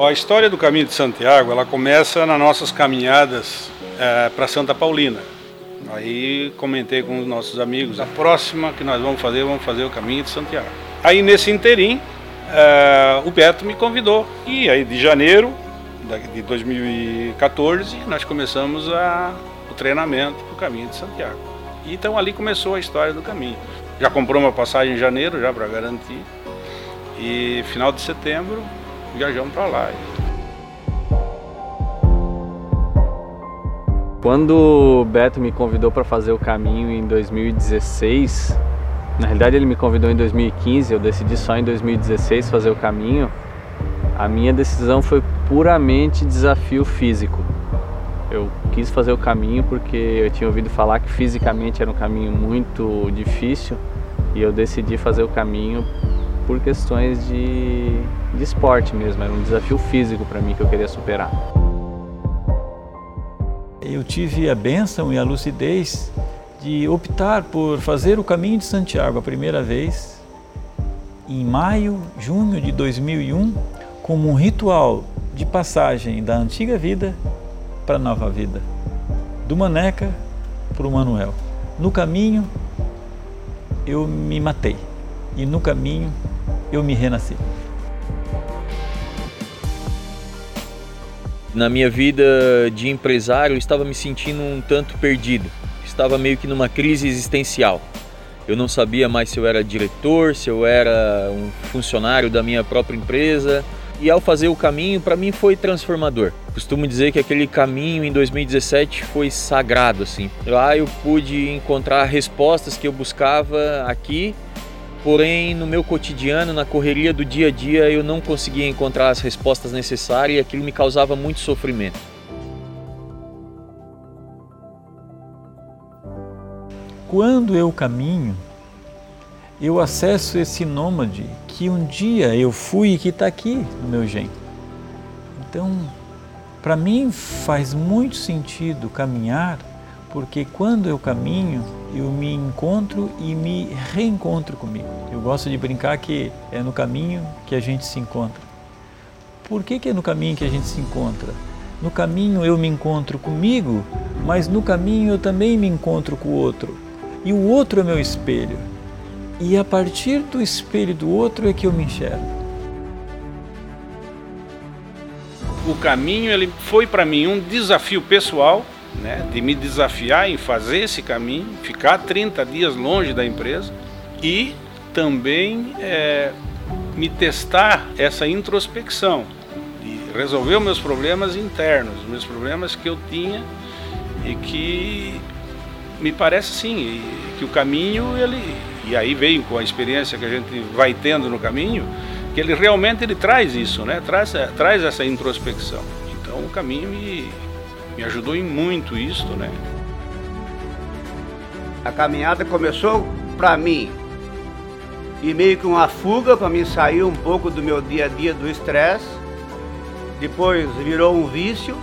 A história do Caminho de Santiago, ela começa nas nossas caminhadas é, para Santa Paulina. Aí comentei com os nossos amigos, a próxima que nós vamos fazer, vamos fazer o Caminho de Santiago. Aí nesse interim, é, o Beto me convidou. E aí de janeiro de 2014, nós começamos a, o treinamento para o Caminho de Santiago. Então ali começou a história do caminho. Já comprou uma passagem em janeiro, já para garantir. E final de setembro viajamos para lá. Quando o Beto me convidou para fazer o caminho em 2016, na realidade ele me convidou em 2015, eu decidi só em 2016 fazer o caminho. A minha decisão foi puramente desafio físico. Eu quis fazer o caminho porque eu tinha ouvido falar que fisicamente era um caminho muito difícil e eu decidi fazer o caminho por questões de, de esporte mesmo, era um desafio físico para mim que eu queria superar. Eu tive a bênção e a lucidez de optar por fazer o caminho de Santiago a primeira vez em maio, junho de 2001, como um ritual de passagem da antiga vida para a nova vida, do Maneca para o Manuel. No caminho eu me matei e no caminho eu me renasci. Na minha vida de empresário, eu estava me sentindo um tanto perdido. Estava meio que numa crise existencial. Eu não sabia mais se eu era diretor, se eu era um funcionário da minha própria empresa. E ao fazer o caminho, para mim foi transformador. Costumo dizer que aquele caminho em 2017 foi sagrado assim. Lá eu pude encontrar respostas que eu buscava aqui Porém, no meu cotidiano, na correria do dia a dia, eu não conseguia encontrar as respostas necessárias e aquilo me causava muito sofrimento. Quando eu caminho, eu acesso esse nômade que um dia eu fui e que está aqui no meu gen. Então, para mim faz muito sentido caminhar, porque quando eu caminho, eu me encontro e me reencontro comigo. Eu gosto de brincar que é no caminho que a gente se encontra. Por que, que é no caminho que a gente se encontra? No caminho eu me encontro comigo, mas no caminho eu também me encontro com o outro. E o outro é meu espelho. E a partir do espelho do outro é que eu me enxergo. O caminho ele foi para mim um desafio pessoal né, de me desafiar em fazer esse caminho, ficar 30 dias longe da empresa e também é, me testar essa introspecção, de resolver meus problemas internos, os meus problemas que eu tinha e que me parece sim que o caminho ele e aí veio com a experiência que a gente vai tendo no caminho que ele realmente ele traz isso, né? Traz traz essa introspecção. Então o caminho me me ajudou em muito isso, né? A caminhada começou para mim e meio que uma fuga para mim sair um pouco do meu dia a dia do estresse. Depois virou um vício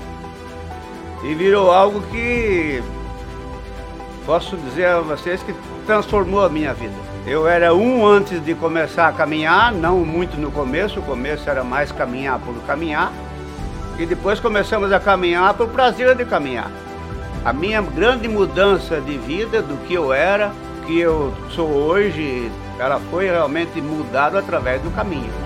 e virou algo que posso dizer a vocês que transformou a minha vida. Eu era um antes de começar a caminhar, não muito no começo, o começo era mais caminhar por caminhar. E depois começamos a caminhar para o prazer de caminhar. A minha grande mudança de vida, do que eu era, que eu sou hoje, ela foi realmente mudada através do caminho.